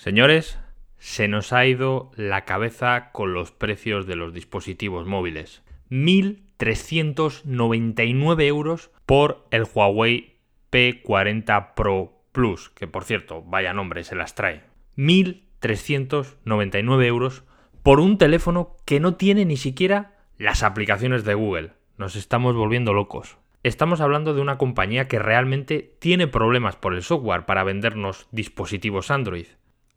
Señores, se nos ha ido la cabeza con los precios de los dispositivos móviles. 1.399 euros por el Huawei P40 Pro Plus, que por cierto, vaya nombre, se las trae. 1.399 euros por un teléfono que no tiene ni siquiera las aplicaciones de Google. Nos estamos volviendo locos. Estamos hablando de una compañía que realmente tiene problemas por el software para vendernos dispositivos Android.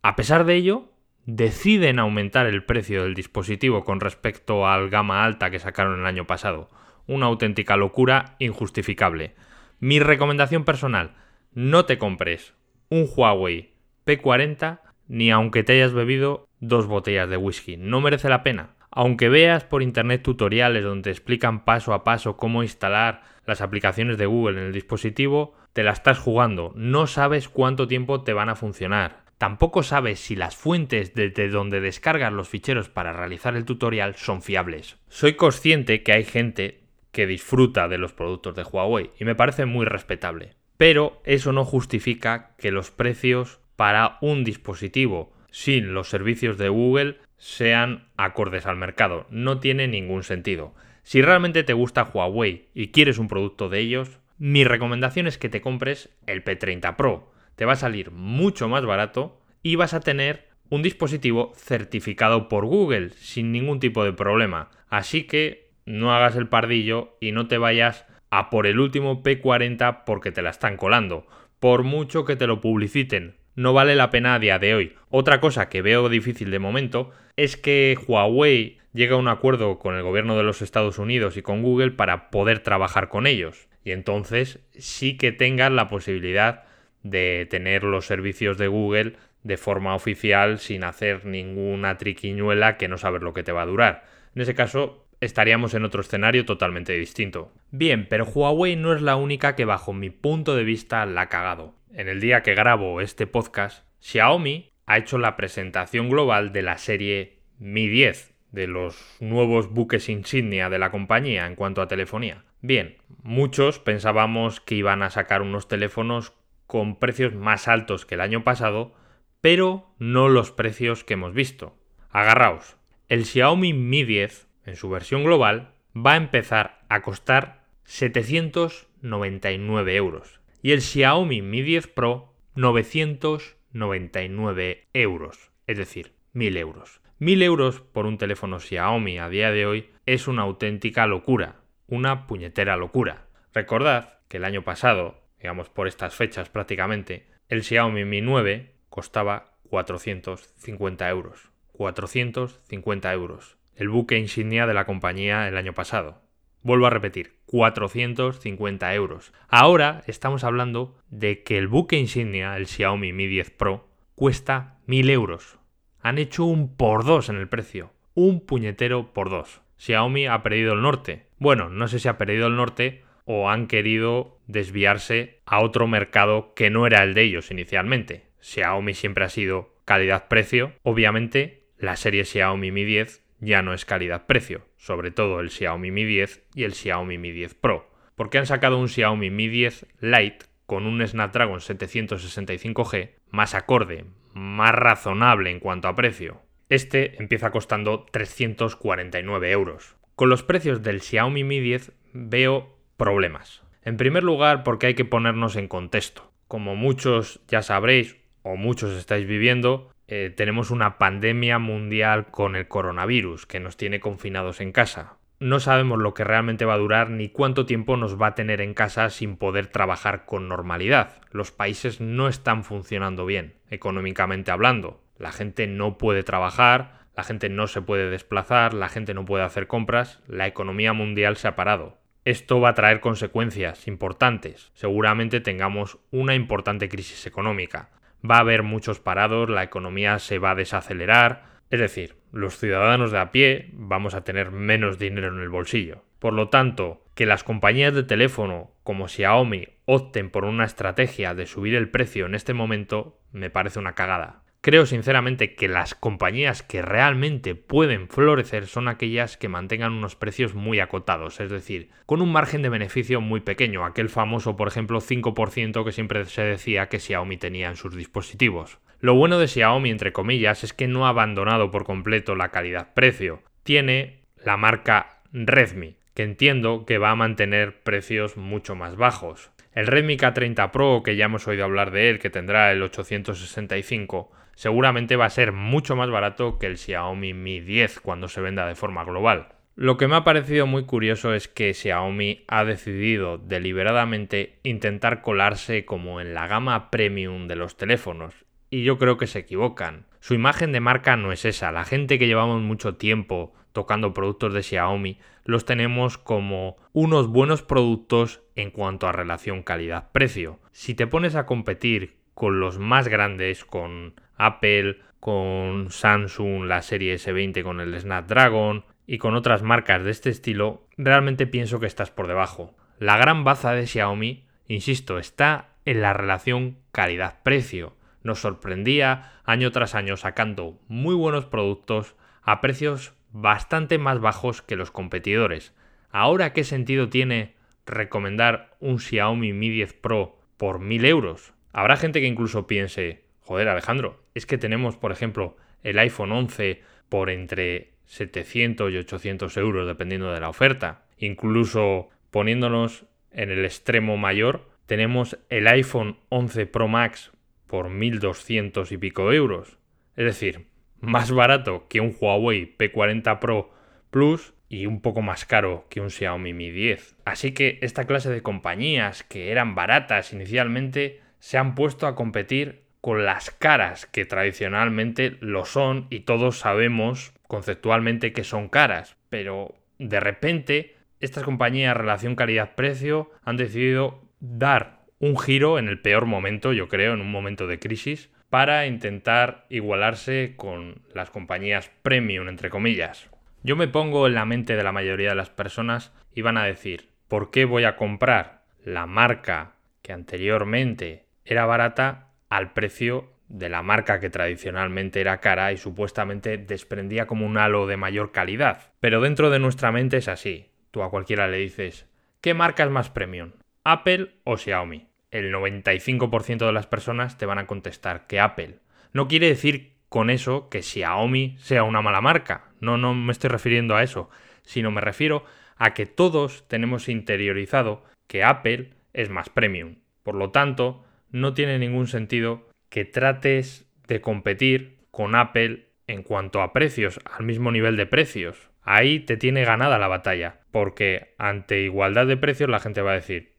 A pesar de ello, deciden aumentar el precio del dispositivo con respecto al gama alta que sacaron el año pasado. Una auténtica locura injustificable. Mi recomendación personal, no te compres un Huawei P40 ni aunque te hayas bebido dos botellas de whisky. No merece la pena. Aunque veas por internet tutoriales donde explican paso a paso cómo instalar las aplicaciones de Google en el dispositivo, te la estás jugando. No sabes cuánto tiempo te van a funcionar. Tampoco sabes si las fuentes desde donde descargas los ficheros para realizar el tutorial son fiables. Soy consciente que hay gente que disfruta de los productos de Huawei y me parece muy respetable. Pero eso no justifica que los precios para un dispositivo sin los servicios de Google sean acordes al mercado. No tiene ningún sentido. Si realmente te gusta Huawei y quieres un producto de ellos, mi recomendación es que te compres el P30 Pro. Te va a salir mucho más barato y vas a tener un dispositivo certificado por Google sin ningún tipo de problema. Así que no hagas el pardillo y no te vayas a por el último P40 porque te la están colando. Por mucho que te lo publiciten, no vale la pena a día de hoy. Otra cosa que veo difícil de momento es que Huawei llegue a un acuerdo con el gobierno de los Estados Unidos y con Google para poder trabajar con ellos. Y entonces sí que tengas la posibilidad de tener los servicios de Google de forma oficial sin hacer ninguna triquiñuela que no saber lo que te va a durar. En ese caso estaríamos en otro escenario totalmente distinto. Bien, pero Huawei no es la única que bajo mi punto de vista la ha cagado en el día que grabo este podcast, Xiaomi ha hecho la presentación global de la serie Mi 10, de los nuevos buques insignia de la compañía en cuanto a telefonía. Bien, muchos pensábamos que iban a sacar unos teléfonos con precios más altos que el año pasado, pero no los precios que hemos visto. Agarraos, el Xiaomi Mi 10, en su versión global, va a empezar a costar 799 euros y el Xiaomi Mi 10 Pro 999 euros, es decir, 1000 euros. 1000 euros por un teléfono Xiaomi a día de hoy es una auténtica locura, una puñetera locura. Recordad que el año pasado, digamos por estas fechas prácticamente, el Xiaomi Mi 9 costaba 450 euros. 450 euros. El buque insignia de la compañía el año pasado. Vuelvo a repetir, 450 euros. Ahora estamos hablando de que el buque insignia, el Xiaomi Mi 10 Pro, cuesta 1000 euros. Han hecho un por dos en el precio. Un puñetero por dos. Xiaomi ha perdido el norte. Bueno, no sé si ha perdido el norte o han querido desviarse a otro mercado que no era el de ellos inicialmente. Xiaomi siempre ha sido calidad-precio. Obviamente, la serie Xiaomi Mi 10 ya no es calidad-precio, sobre todo el Xiaomi Mi 10 y el Xiaomi Mi 10 Pro, porque han sacado un Xiaomi Mi 10 Lite con un Snapdragon 765G más acorde, más razonable en cuanto a precio. Este empieza costando 349 euros. Con los precios del Xiaomi Mi 10 veo problemas. En primer lugar, porque hay que ponernos en contexto. Como muchos ya sabréis o muchos estáis viviendo, eh, tenemos una pandemia mundial con el coronavirus que nos tiene confinados en casa. No sabemos lo que realmente va a durar ni cuánto tiempo nos va a tener en casa sin poder trabajar con normalidad. Los países no están funcionando bien, económicamente hablando. La gente no puede trabajar, la gente no se puede desplazar, la gente no puede hacer compras, la economía mundial se ha parado. Esto va a traer consecuencias importantes. Seguramente tengamos una importante crisis económica va a haber muchos parados, la economía se va a desacelerar, es decir, los ciudadanos de a pie vamos a tener menos dinero en el bolsillo. Por lo tanto, que las compañías de teléfono como Xiaomi opten por una estrategia de subir el precio en este momento me parece una cagada. Creo sinceramente que las compañías que realmente pueden florecer son aquellas que mantengan unos precios muy acotados, es decir, con un margen de beneficio muy pequeño, aquel famoso por ejemplo 5% que siempre se decía que Xiaomi tenía en sus dispositivos. Lo bueno de Xiaomi, entre comillas, es que no ha abandonado por completo la calidad-precio. Tiene la marca Redmi, que entiendo que va a mantener precios mucho más bajos. El Redmi K30 Pro, que ya hemos oído hablar de él, que tendrá el 865, seguramente va a ser mucho más barato que el Xiaomi Mi 10 cuando se venda de forma global. Lo que me ha parecido muy curioso es que Xiaomi ha decidido deliberadamente intentar colarse como en la gama premium de los teléfonos, y yo creo que se equivocan. Su imagen de marca no es esa, la gente que llevamos mucho tiempo tocando productos de Xiaomi los tenemos como unos buenos productos en cuanto a relación calidad-precio. Si te pones a competir con los más grandes, con Apple, con Samsung, la serie S20 con el Snapdragon, y con otras marcas de este estilo, realmente pienso que estás por debajo. La gran baza de Xiaomi, insisto, está en la relación calidad-precio. Nos sorprendía año tras año sacando muy buenos productos a precios bastante más bajos que los competidores. Ahora, ¿qué sentido tiene recomendar un Xiaomi Mi 10 Pro por 1000 euros? Habrá gente que incluso piense, joder Alejandro, es que tenemos, por ejemplo, el iPhone 11 por entre 700 y 800 euros dependiendo de la oferta. Incluso poniéndonos en el extremo mayor, tenemos el iPhone 11 Pro Max por 1200 y pico euros. Es decir, más barato que un Huawei P40 Pro Plus y un poco más caro que un Xiaomi Mi 10. Así que esta clase de compañías que eran baratas inicialmente se han puesto a competir con las caras que tradicionalmente lo son y todos sabemos conceptualmente que son caras, pero de repente estas compañías relación calidad-precio han decidido dar un giro en el peor momento, yo creo, en un momento de crisis, para intentar igualarse con las compañías premium, entre comillas. Yo me pongo en la mente de la mayoría de las personas y van a decir, ¿por qué voy a comprar la marca que anteriormente era barata al precio de la marca que tradicionalmente era cara y supuestamente desprendía como un halo de mayor calidad. Pero dentro de nuestra mente es así. Tú a cualquiera le dices, ¿qué marca es más premium? ¿Apple o Xiaomi? El 95% de las personas te van a contestar que Apple. No quiere decir con eso que Xiaomi sea una mala marca. No, no me estoy refiriendo a eso, sino me refiero a que todos tenemos interiorizado que Apple es más premium. Por lo tanto, no tiene ningún sentido que trates de competir con Apple en cuanto a precios, al mismo nivel de precios. Ahí te tiene ganada la batalla, porque ante igualdad de precios la gente va a decir,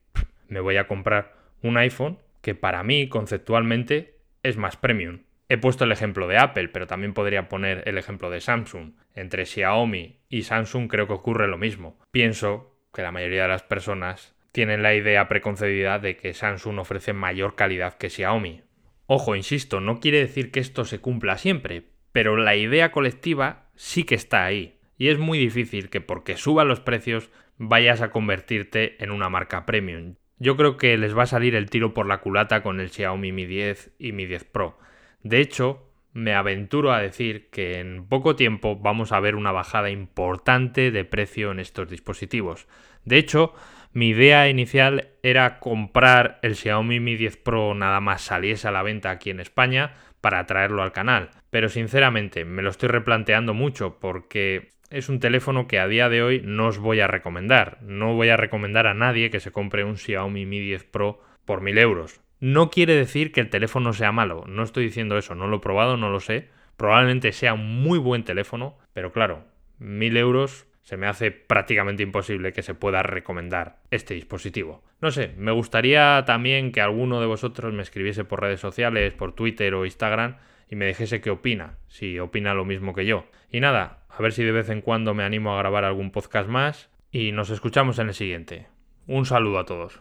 me voy a comprar un iPhone que para mí conceptualmente es más premium. He puesto el ejemplo de Apple, pero también podría poner el ejemplo de Samsung. Entre Xiaomi y Samsung creo que ocurre lo mismo. Pienso que la mayoría de las personas tienen la idea preconcebida de que Samsung ofrece mayor calidad que Xiaomi. Ojo, insisto, no quiere decir que esto se cumpla siempre, pero la idea colectiva sí que está ahí. Y es muy difícil que porque suban los precios vayas a convertirte en una marca premium. Yo creo que les va a salir el tiro por la culata con el Xiaomi Mi 10 y Mi 10 Pro. De hecho, me aventuro a decir que en poco tiempo vamos a ver una bajada importante de precio en estos dispositivos. De hecho, mi idea inicial era comprar el Xiaomi Mi 10 Pro nada más saliese a la venta aquí en España para traerlo al canal. Pero sinceramente me lo estoy replanteando mucho porque es un teléfono que a día de hoy no os voy a recomendar. No voy a recomendar a nadie que se compre un Xiaomi Mi 10 Pro por 1000 euros. No quiere decir que el teléfono sea malo, no estoy diciendo eso, no lo he probado, no lo sé. Probablemente sea un muy buen teléfono, pero claro, 1000 euros se me hace prácticamente imposible que se pueda recomendar este dispositivo. No sé, me gustaría también que alguno de vosotros me escribiese por redes sociales, por Twitter o Instagram y me dijese qué opina, si opina lo mismo que yo. Y nada, a ver si de vez en cuando me animo a grabar algún podcast más y nos escuchamos en el siguiente. Un saludo a todos.